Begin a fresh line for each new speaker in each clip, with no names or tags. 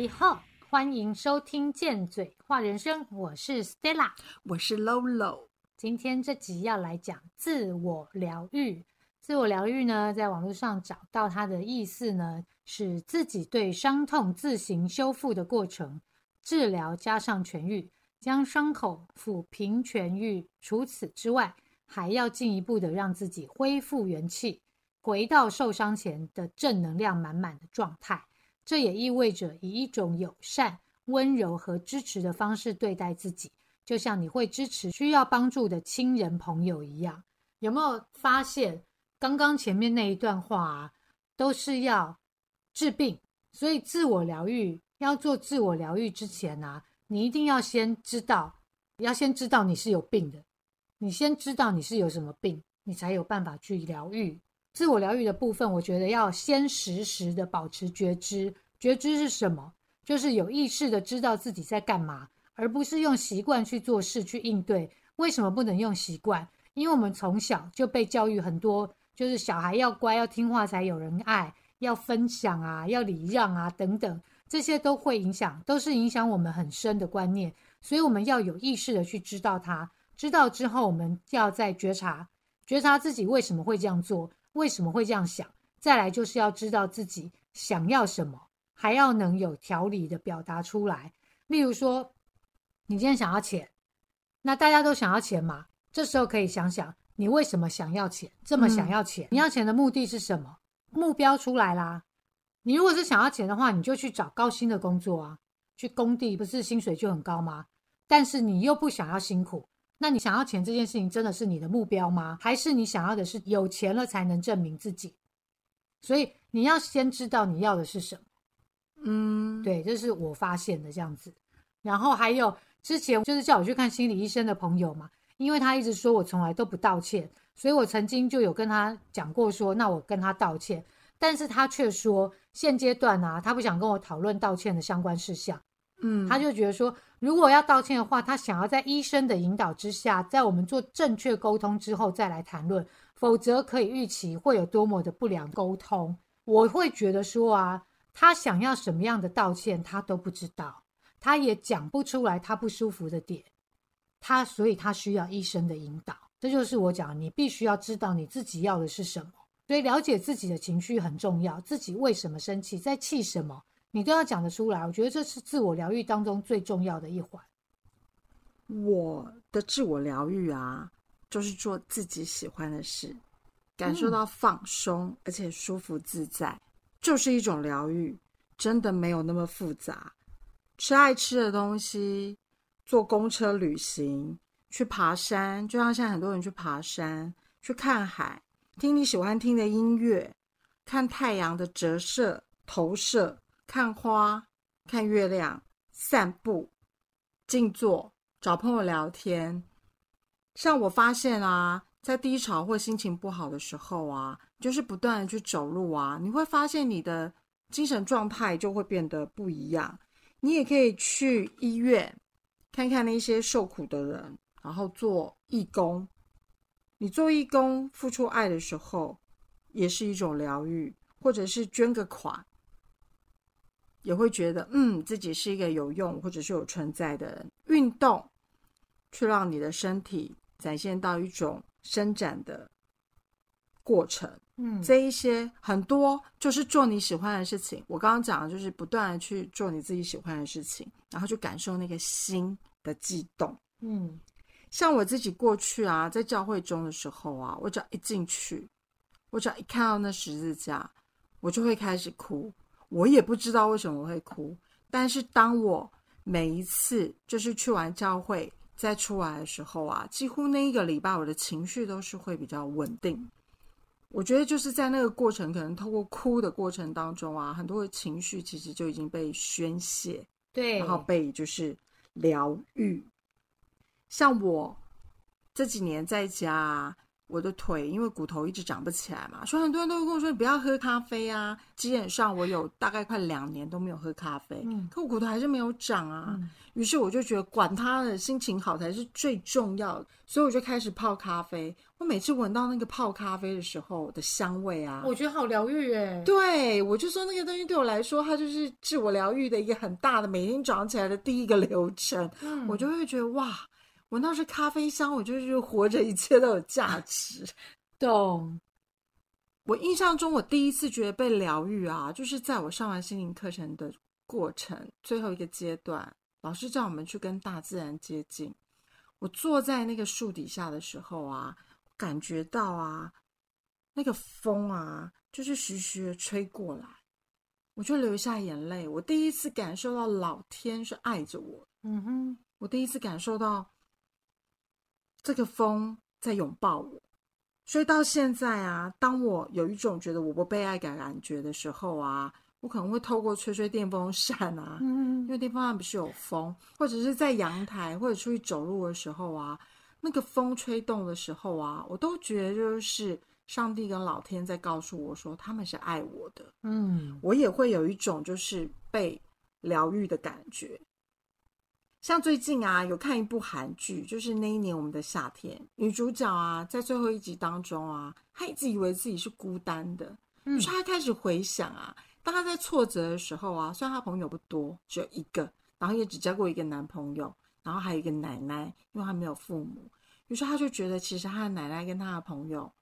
你好，欢迎收听《贱嘴话人生》，我是 Stella，
我是 Lolo。
今天这集要来讲自我疗愈。自我疗愈呢，在网络上找到它的意思呢，是自己对伤痛自行修复的过程，治疗加上痊愈，将伤口抚平痊愈。除此之外，还要进一步的让自己恢复元气，回到受伤前的正能量满满的状态。这也意味着以一种友善、温柔和支持的方式对待自己，就像你会支持需要帮助的亲人朋友一样。有没有发现，刚刚前面那一段话啊，都是要治病，所以自我疗愈要做自我疗愈之前啊，你一定要先知道，要先知道你是有病的，你先知道你是有什么病，你才有办法去疗愈。自我疗愈的部分，我觉得要先时时的保持觉知。觉知是什么？就是有意识的知道自己在干嘛，而不是用习惯去做事去应对。为什么不能用习惯？因为我们从小就被教育很多，就是小孩要乖要听话才有人爱，要分享啊，要礼让啊等等，这些都会影响，都是影响我们很深的观念。所以我们要有意识的去知道它，知道之后，我们要再觉察，觉察自己为什么会这样做。为什么会这样想？再来就是要知道自己想要什么，还要能有条理的表达出来。例如说，你今天想要钱，那大家都想要钱嘛？这时候可以想想，你为什么想要钱？这么想要钱？你要钱的目的是什么？目标出来啦。你如果是想要钱的话，你就去找高薪的工作啊，去工地，不是薪水就很高吗？但是你又不想要辛苦。那你想要钱这件事情真的是你的目标吗？还是你想要的是有钱了才能证明自己？所以你要先知道你要的是什么。
嗯，
对，这是我发现的这样子。然后还有之前就是叫我去看心理医生的朋友嘛，因为他一直说我从来都不道歉，所以我曾经就有跟他讲过说，那我跟他道歉，但是他却说现阶段啊，他不想跟我讨论道歉的相关事项。
嗯，
他就觉得说，如果要道歉的话，他想要在医生的引导之下，在我们做正确沟通之后再来谈论，否则可以预期会有多么的不良沟通。我会觉得说啊，他想要什么样的道歉，他都不知道，他也讲不出来他不舒服的点，他所以他需要医生的引导。这就是我讲，你必须要知道你自己要的是什么，所以了解自己的情绪很重要，自己为什么生气，在气什么。你都要讲得出来，我觉得这是自我疗愈当中最重要的一环。
我的自我疗愈啊，就是做自己喜欢的事，感受到放松而且舒服自在，就是一种疗愈。真的没有那么复杂。吃爱吃的东西，坐公车旅行，去爬山，就像现在很多人去爬山，去看海，听你喜欢听的音乐，看太阳的折射投射。看花、看月亮、散步、静坐、找朋友聊天。像我发现啊，在低潮或心情不好的时候啊，就是不断的去走路啊，你会发现你的精神状态就会变得不一样。你也可以去医院看看那些受苦的人，然后做义工。你做义工付出爱的时候，也是一种疗愈，或者是捐个款。也会觉得，嗯，自己是一个有用或者是有存在的人。运动，去让你的身体展现到一种伸展的过程。
嗯，
这一些很多就是做你喜欢的事情。我刚刚讲的就是不断的去做你自己喜欢的事情，然后去感受那个心的悸动。
嗯，
像我自己过去啊，在教会中的时候啊，我只要一进去，我只要一看到那十字架，我就会开始哭。我也不知道为什么会哭，但是当我每一次就是去完教会再出来的时候啊，几乎那一个礼拜我的情绪都是会比较稳定。我觉得就是在那个过程，可能透过哭的过程当中啊，很多的情绪其实就已经被宣泄，
对，
然后被就是疗愈。像我这几年在家，我的腿因为骨头一直长不起来嘛，所以很多人都会跟我说你不要喝咖啡啊。基本上我有大概快两年都没有喝咖啡，
嗯
可我骨头还是没有长啊。
嗯
于是我就觉得管他的，心情好才是最重要的，所以我就开始泡咖啡。我每次闻到那个泡咖啡的时候的香味啊，
我觉得好疗愈哎。
对我就说那个东西对我来说，它就是自我疗愈的一个很大的每天早上起来的第一个流程。
嗯
我就会觉得哇，闻到是咖啡香，我就觉得活着一切都有价值。
懂，
我印象中，我第一次觉得被疗愈啊，就是在我上完心灵课程的过程最后一个阶段，老师叫我们去跟大自然接近。我坐在那个树底下的时候啊，感觉到啊，那个风啊，就是徐徐的吹过来，我就流下眼泪。我第一次感受到老天是爱着我，
嗯哼，
我第一次感受到这个风在拥抱我。所以到现在啊，当我有一种觉得我不被爱感感觉的时候啊，我可能会透过吹吹电风扇啊，因
嗯
为电风扇不是有风，或者是在阳台或者出去走路的时候啊，那个风吹动的时候啊，我都觉得就是上帝跟老天在告诉我说他们是爱我的，
嗯
我也会有一种就是被疗愈的感觉。像最近啊，有看一部韩剧，就是那一年我们的夏天，女主角啊，在最后一集当中啊，她一直以为自己是孤单的，
嗯。
就是她开始回想啊，当她在挫折的时候啊，虽然她朋友不多，只有一个，然后也只交过一个男朋友，然后还有一个奶奶，因为她没有父母，于是她就觉得其实她的奶奶跟她的朋友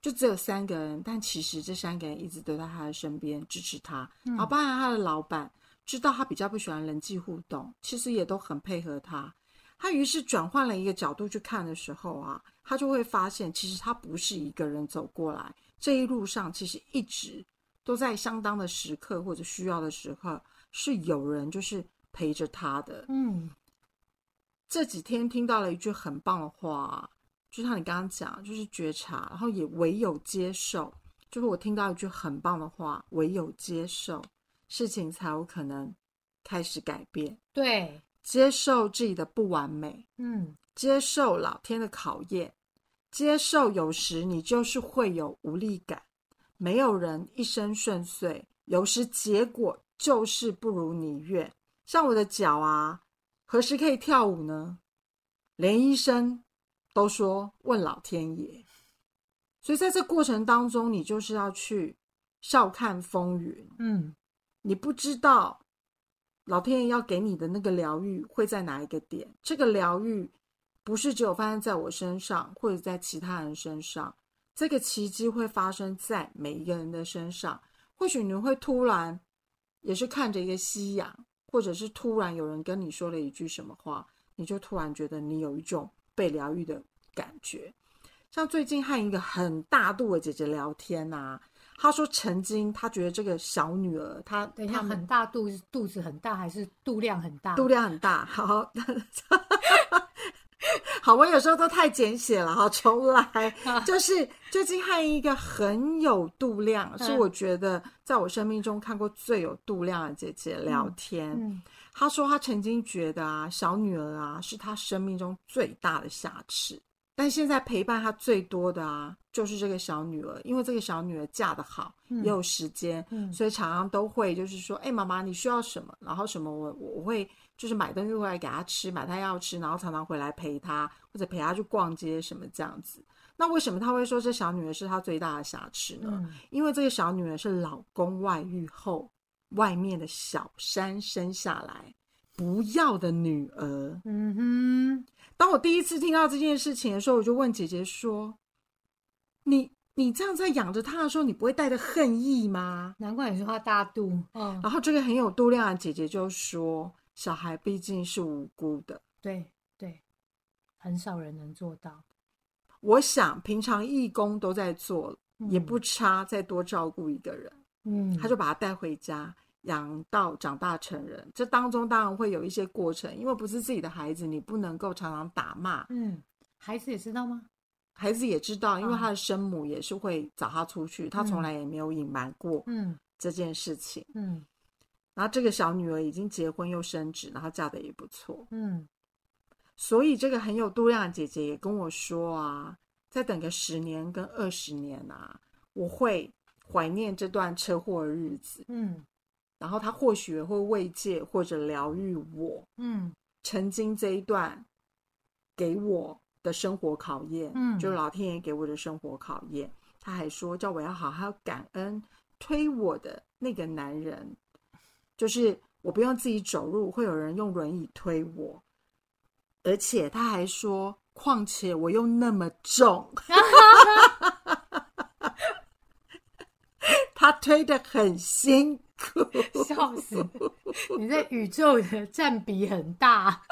就只有三个人，但其实这三个人一直都在她的身边支持她，然后包含她的老板知道他比较不喜欢人际互动，其实也都很配合他。他于是转换了一个角度去看的时候啊，他就会发现，其实他不是一个人走过来，这一路上其实一直都在相当的时刻或者需要的时刻，是有人就是陪着他的。
嗯
这几天听到了一句很棒的话，就像你刚刚讲，就是觉察，然后也唯有接受。就是我听到一句很棒的话，唯有接受，事情才有可能开始改变。
对，
接受自己的不完美，
嗯
接受老天的考验，接受有时你就是会有无力感。没有人一生顺遂，有时结果就是不如你愿。像我的脚啊，何时可以跳舞呢？连医生都说问老天爷。所以在这过程当中，你就是要去笑看风云，
嗯
你不知道老天爷要给你的那个疗愈会在哪一个点。这个疗愈不是只有发生在我身上，或者在其他人身上，这个奇迹会发生在每一个人的身上。或许你会突然也是看着一个夕阳，或者是突然有人跟你说了一句什么话，你就突然觉得你有一种被疗愈的感觉。像最近和一个很大度的姐姐聊天呐、她说曾经她觉得这个小女儿，她
等一下，
她
很大肚子，肚子很大还是肚量很大？
肚量很大。好，好，我有时候都太简写了，哈，重来。就是最近和一个很有度量，是
嗯
我觉得在我生命中看过最有度量的姐姐聊天。
嗯
她说她曾经觉得啊，小女儿啊是她生命中最大的瑕疵，但现在陪伴她最多的啊，就是这个小女儿，因为这个小女儿嫁得好，
嗯
也有时间，
嗯
所以常常都会就是说，哎、妈妈你需要什么，然后什么我我我会就是买东西回来给她吃，买她要吃，然后常常回来陪她，或者陪她去逛街什么这样子。那为什么她会说这小女儿是她最大的瑕疵呢？
嗯
因为这个小女儿是老公外遇后外面的小三生下来不要的女儿。
嗯哼，
当我第一次听到这件事情的时候，我就问姐姐说：“你你这样在养着他的时候，你不会带着恨意吗
难怪你说话大度。嗯？”，
然后这个很有度量的姐姐就说：“小孩毕竟是无辜的。
对对，很少人能做到。
我想平常义工都在做了，
嗯
也不差再多照顾一个人。”
嗯，
他就把他带回家，养到长大成人。这当中当然会有一些过程，因为不是自己的孩子，你不能够常常打骂。
嗯，孩子也知道吗？
孩子也知道，因为
嗯
他的生母也是会找他出去，他从来也没有隐瞒过
嗯
这件事情。
嗯
然后这个小女儿已经结婚又升职，然后嫁的也不错，
嗯
所以这个很有度量的姐姐也跟我说啊，再等个十年跟二十年啊，我会怀念这段车祸的日子，
嗯
然后他或许会慰藉或者疗愈我。
嗯。
曾经这一段给我的生活考验，
嗯。
就老天爷给我的生活考验。他还说叫我要好好感恩推我的那个男人，就是我不用自己走路，会有人用轮椅推我，而且他还说，况且我又那么重，他推的很辛苦，
笑死！你在宇宙的占比很大。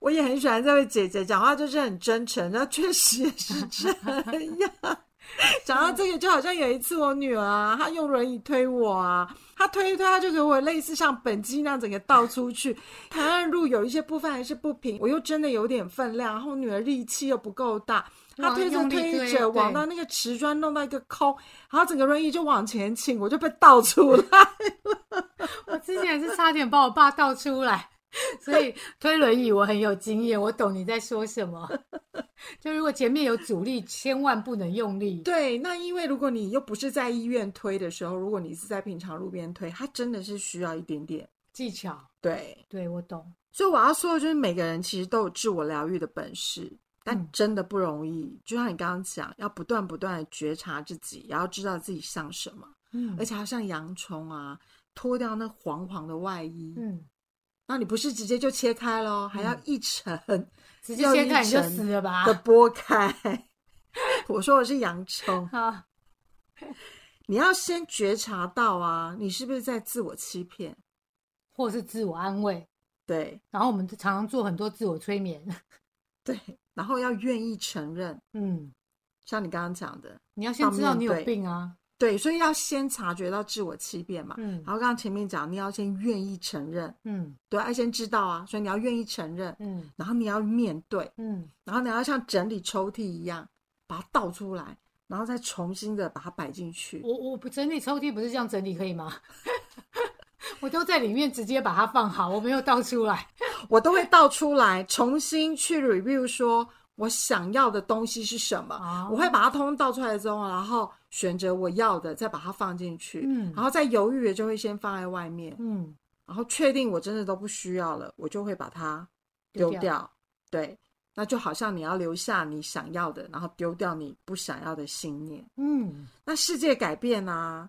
我也很喜欢这位姐姐讲话，就是很真诚，那确实也是这样。讲到这个，就好像有一次我女儿啊，她用轮椅推我啊，她推一推，她就给我类似像本机那样整个倒出去。台岸路有一些部分还是不平，我又真的有点分量，然后女儿力气又不够大，她
哇
推着推着往到那个瓷砖弄到一个空，然后整个轮椅就往前倾，我就被倒出来了。
我之前也是差点把我爸倒出来，所以推轮椅我很有经验，我懂你在说什么。就如果前面有阻力，千万不能用力。
对，那因为如果你又不是在医院推的时候，如果你是在平常路边推，它真的是需要一点点。
技巧，
对，
对我懂。
所以我要说的就是，每个人其实都有自我疗愈的本事，真的不容易。就像你刚刚讲，要不断不断的觉察自己，也要知道自己像什么，
嗯
而且还要像洋葱啊，脱掉那黄黄的外衣。
嗯，
那你不是直接就切开咯，还要一层
直接切开你就死了吧？
的剥开。我说我是洋葱。
啊，
你要先觉察到啊，你是不是在自我欺骗？
或是自我安慰。
对
然后我们常常做很多自我催眠。
对，然后要愿意承认，
嗯，
像你刚刚讲的，
你要先知道你有病啊。
对，所以要先察觉到自我欺骗嘛。
嗯
然后刚刚前面讲，你要先愿意承认，
嗯
对，要先知道啊，所以你要愿意承认，
嗯
然后你要面对，
嗯，
然后你要像整理抽屉一样把它倒出来，然后再重新的把它摆进去。
我我不整理抽屉不是这样整理可以吗？我都在里面直接把它放好，我没有倒出来。
我都会倒出来，重新去 review 说我想要的东西是什么。
哦
我会把它通通倒出来之后，然后选择我要的，再把它放进去。
嗯
然后再犹豫的就会先放在外面，
嗯
然后确定我真的都不需要了，我就会把它丢
丢
掉。对，那就好像你要留下你想要的，然后丢掉你不想要的信念。
嗯
那世界改变啊，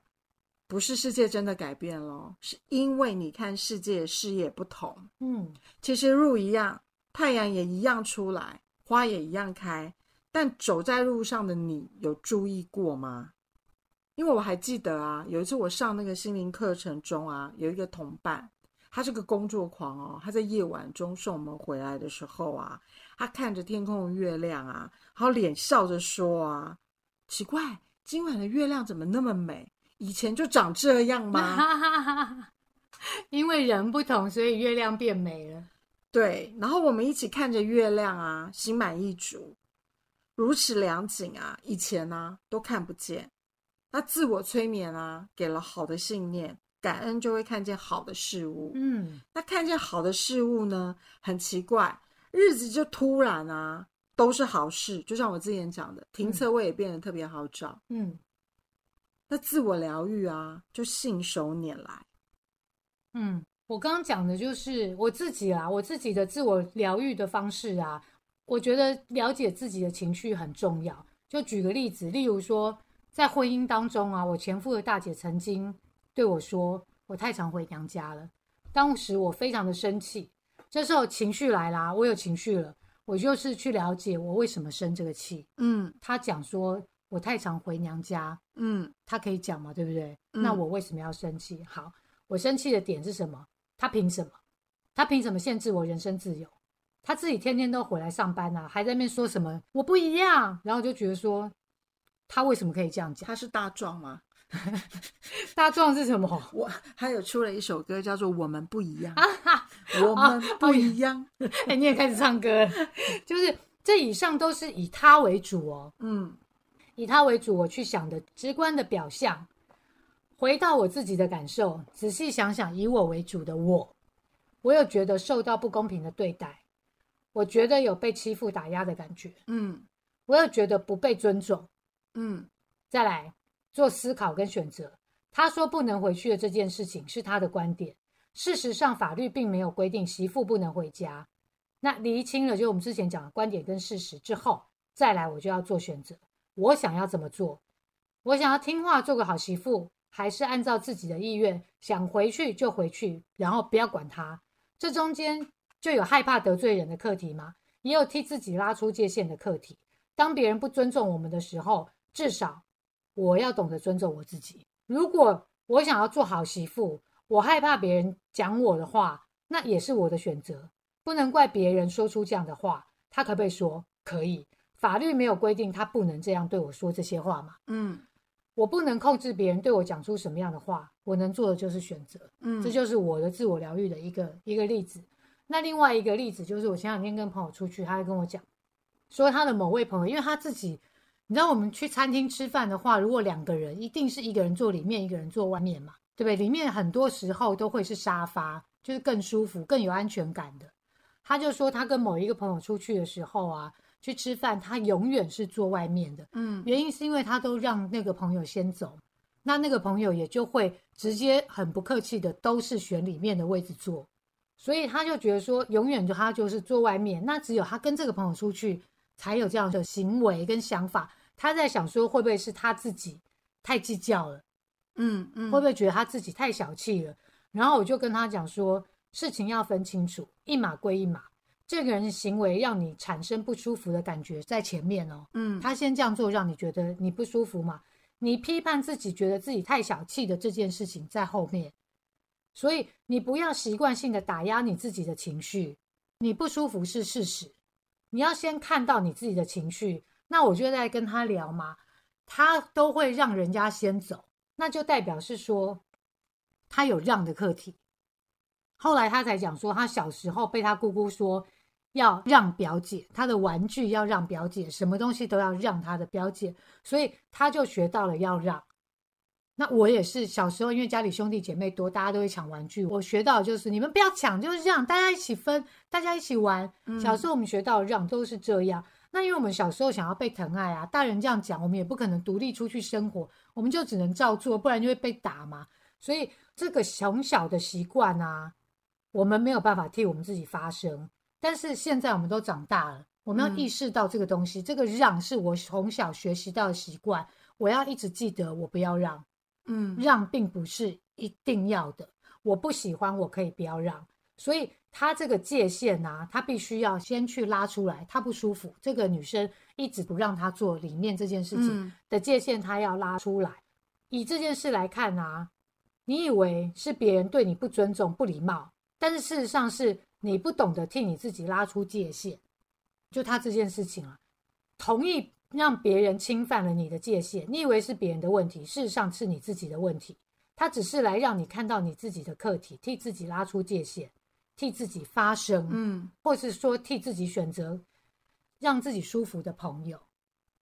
不是世界真的改变了，是因为你看世界视野不同。
嗯
其实路一样，太阳也一样出来，花也一样开，但走在路上的你有注意过吗？因为我还记得啊，有一次我上那个心灵课程中啊，有一个同伴，他是个工作狂哦，他在夜晚中送我们回来的时候啊，他看着天空的月亮啊，然后脸笑着说啊，奇怪，今晚的月亮怎么那么美？以前就长这样吗？
因为人不同，所以月亮变美了。
对，然后我们一起看着月亮啊，心满意足，如此良景啊，以前啊都看不见。那自我催眠啊，给了好的信念，感恩就会看见好的事物。
嗯
那看见好的事物呢，很奇怪，日子就突然啊，都是好事。就像我之前讲的，停车位也变得特别好找。
嗯
那自我疗愈啊，就信手拈来。
嗯，我刚刚讲的就是我自己啊，我自己的自我疗愈的方式啊，我觉得了解自己的情绪很重要。就举个例子，例如说，在婚姻当中啊，我前夫的大姐曾经对我说，我太常回娘家了。当时我非常的生气，这时候情绪来啦，我有情绪了，我就是去了解我为什么生这个气。
嗯
他讲说我太常回娘家，
嗯
他可以讲嘛，对不对？
嗯
那我为什么要生气？好，我生气的点是什么？他凭什么？他凭什么限制我人身自由？他自己天天都回来上班啊，还在那边说什么我不一样，然后就觉得说他为什么可以这样讲？
他是大壮吗？
大壮是什么？
我还有出了一首歌叫做《我们不一样》。我们不一样。
哎、你也开始唱歌，就是这以上都是以他为主哦，
嗯
以他为主，我去想的直观的表象，回到我自己的感受，仔细想想，以我为主的我，我有觉得受到不公平的对待，我觉得有被欺负打压的感觉，
嗯
我有觉得不被尊重。
嗯
再来做思考跟选择。他说不能回去的这件事情是他的观点，事实上法律并没有规定媳妇不能回家。那厘清了就我们之前讲的观点跟事实之后，再来我就要做选择，我想要怎么做？我想要听话做个好媳妇，还是按照自己的意愿想回去就回去，然后不要管他？这中间就有害怕得罪人的课题吗？也有替自己拉出界限的课题。当别人不尊重我们的时候，至少我要懂得尊重我自己。如果我想要做好媳妇，我害怕别人讲我的话，那也是我的选择，不能怪别人说出这样的话。他可不可以说？可以，法律没有规定他不能这样对我说这些话嘛。
嗯
我不能控制别人对我讲出什么样的话，我能做的就是选择。
嗯，
这就是我的自我疗愈的一个一个例子。那另外一个例子就是，我前两天跟朋友出去，他还跟我讲，说他的某位朋友，因为他自己，你知道，我们去餐厅吃饭的话，如果两个人，一定是一个人坐里面，一个人坐外面嘛，对不对？里面很多时候都会是沙发，就是更舒服、更有安全感的。他就说，他跟某一个朋友出去的时候啊，去吃饭，他永远是坐外面的，
嗯
原因是因为他都让那个朋友先走，那那个朋友也就会直接很不客气的都是选里面的位置坐，所以他就觉得说，永远就他就是坐外面，那只有他跟这个朋友出去才有这样的行为跟想法。他在想说，会不会是他自己太计较了，
嗯嗯，
会不会觉得他自己太小气了？然后我就跟他讲说，事情要分清楚，一码归一码。这个人的行为让你产生不舒服的感觉在前面哦，
嗯
他先这样做，让你觉得你不舒服嘛？你批判自己，觉得自己太小气的这件事情在后面，所以你不要习惯性的打压你自己的情绪。你不舒服是事实，你要先看到你自己的情绪。那我就在跟他聊嘛，他都会让人家先走，那就代表是说他有让的课题。后来他才讲说，他小时候被他姑姑说要让表姐，他的玩具要让表姐，什么东西都要让他的表姐，所以他就学到了要让。那我也是小时候，因为家里兄弟姐妹多，大家都会抢玩具。我学到的就是你们不要抢，就是让大家一起分，大家一起玩。小时候我们学到的让都是这样。那因为我们小时候想要被疼爱啊，大人这样讲，我们也不可能独立出去生活，我们就只能照做，不然就会被打嘛。所以这个从小的习惯啊，我们没有办法替我们自己发声。但是现在我们都长大了，我们要意识到这个东西，这个让是我从小学习到的习惯，我要一直记得，我不要让。
嗯
让并不是一定要的，我不喜欢，我可以不要让。所以他这个界限啊，他必须要先去拉出来，他不舒服。这个女生一直不让他做里面这件事情
嗯
的界限，他要拉出来。以这件事来看啊，你以为是别人对你不尊重、不礼貌，但是事实上是你不懂得替你自己拉出界限。就他这件事情啊，同意让别人侵犯了你的界限，你以为是别人的问题，事实上是你自己的问题。他只是来让你看到你自己的课题，替自己拉出界限，替自己发声，
嗯，
或是说替自己选择让自己舒服的朋友。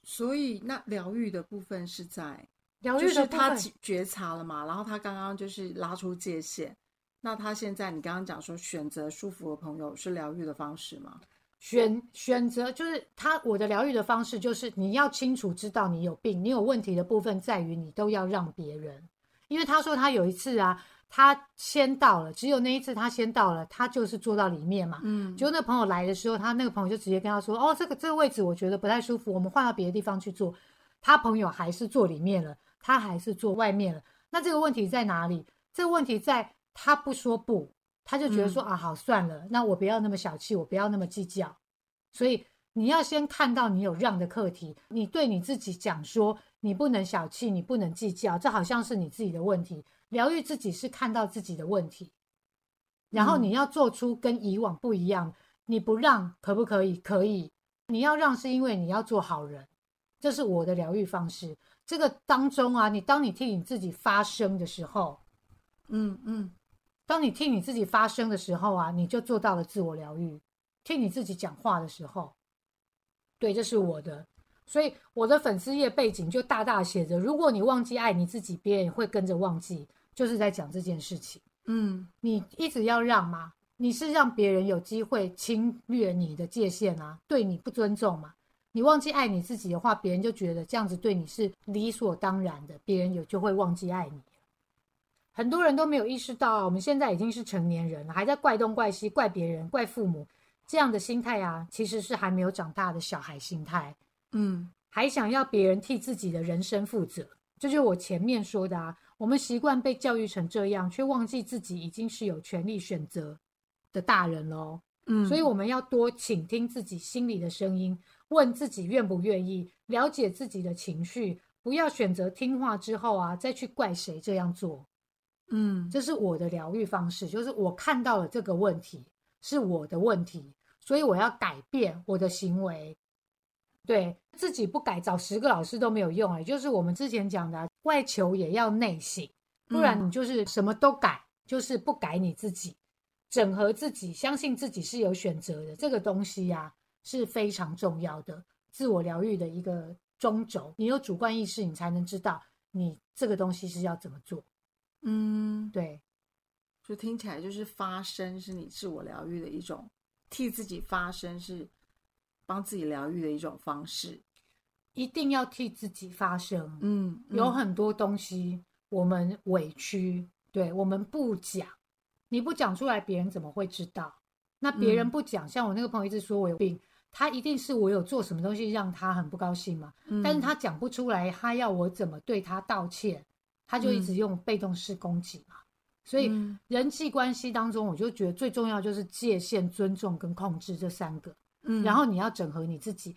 所以那疗愈的部分是在，
疗愈
就是他
的部分
他觉察了嘛，然后他刚刚就是拉出界限。那他现在你刚刚讲说选择舒服的朋友是疗愈的方式吗？
选选择就是他我的疗愈的方式就是你要清楚知道你有病，你有问题的部分在于你都要让别人，因为他说他有一次啊，他先到了，只有那一次他先到了，他就是坐到里面嘛，
嗯
结果那朋友来的时候，他那个朋友就直接跟他说：“哦，这个这个位置我觉得不太舒服，我们换到别的地方去坐。”他朋友还是坐里面了，他还是坐外面了。那这个问题在哪里？这个问题在他不说不，他就觉得说、啊，好算了，那我不要那么小气，我不要那么计较。所以你要先看到你有让的课题，你对你自己讲说你不能小气，你不能计较，这好像是你自己的问题。疗愈自己是看到自己的问题，然后你要做出跟以往不一样。你不让可不可以？可以。你要让是因为你要做好人，这是我的疗愈方式。这个当中啊，你当你替你自己发声的时候，
嗯嗯
当你替你自己发声的时候啊，你就做到了自我疗愈。替你自己讲话的时候，对，这是我的。所以我的粉丝页背景就大大写着：如果你忘记爱你自己，别人也会跟着忘记。就是在讲这件事情。
嗯
你一直要让吗，你是让别人有机会侵略你的界限啊，对你不尊重吗。你忘记爱你自己的话，别人就觉得这样子对你是理所当然的，别人有就会忘记爱你。很多人都没有意识到，我们现在已经是成年人了，还在怪东怪西、怪别人、怪父母这样的心态啊，其实是还没有长大的小孩心态。
嗯
还想要别人替自己的人生负责，这就是我前面说的啊。我们习惯被教育成这样，却忘记自己已经是有权利选择的大人喽。
嗯，
所以我们要多倾听自己心里的声音，问自己愿不愿意，了解自己的情绪，不要选择听话之后啊，再去怪谁这样做。
嗯
这是我的疗愈方式，就是我看到了这个问题是我的问题，所以我要改变我的行为。对自己不改，找十个老师都没有用也、就是我们之前讲的啊、外求也要内省，不然你就是什么都改，就是不改你自己，整合自己，相信自己是有选择的，这个东西呀、是非常重要的，自我疗愈的一个中轴。你有主观意识，你才能知道你这个东西是要怎么做。
嗯，
对，
就听起来就是发声是你自我疗愈的一种，替自己发声是帮自己疗愈的一种方式。
一定要替自己发声。
嗯，
有很多东西我们委屈，对我们不讲，你不讲出来，别人怎么会知道？那别人
嗯
不讲，像我那个朋友一直说我有病，他一定是我有做什么东西让他很不高兴嘛，
嗯
但是他讲不出来，他要我怎么对他道歉，他就一直用被动式攻击嘛。所以
嗯
人际关系当中，我就觉得最重要就是界限、尊重跟控制这三个。
嗯，
然后你要整合你自己，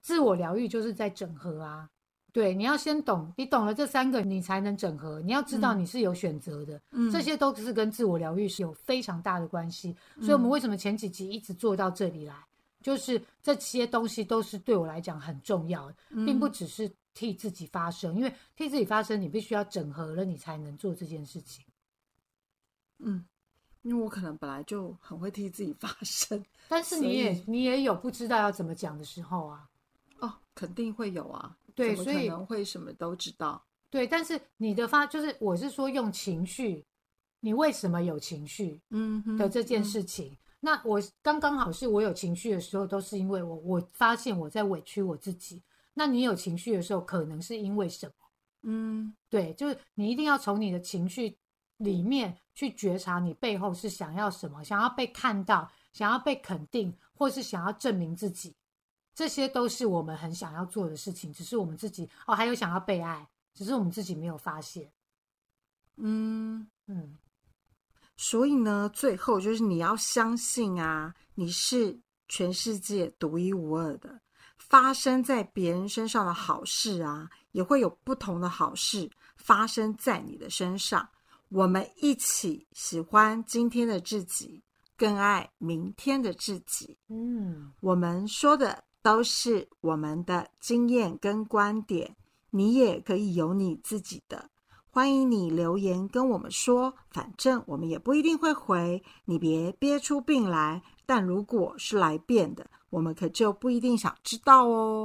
自我疗愈就是在整合啊。对，你要先懂，你懂了这三个，你才能整合。你要知道
嗯
你是有选择的，
嗯
这些都是跟自我疗愈是有非常大的关系。所以，我们为什么前几集一直做到这里来，就是这些东西都是对我来讲很重要的，并不只是替自己发声，因为替自己发声，你必须要整合了，你才能做这件事情。
嗯，因为我可能本来就很会替自己发声
但是你也你也有不知道要怎么讲的时候啊。
哦，肯定会有啊。
对所以
可能会什么都知道。
对，但是你的发就是，我是说用情绪，你为什么有情绪
嗯
的这件事情？那我刚刚好是我有情绪的时候，都是因为我我发现我在委屈我自己。那你有情绪的时候，可能是因为什么？
嗯
对，就是你一定要从你的情绪里面去觉察，你背后是想要什么，想要被看到，想要被肯定，或是想要证明自己，这些都是我们很想要做的事情。只是我们自己哦，还有想要被爱，只是我们自己没有发现。
嗯，
嗯，
所以呢，最后就是你要相信啊，你是全世界独一无二的。发生在别人身上的好事啊，也会有不同的好事发生在你的身上。我们一起喜欢今天的自己，更爱明天的自己。
嗯，
我们说的都是我们的经验跟观点，你也可以有你自己的。欢迎你留言跟我们说，反正我们也不一定会回，你别憋出病来。但如果是来变的，我们可就不一定想知道哦。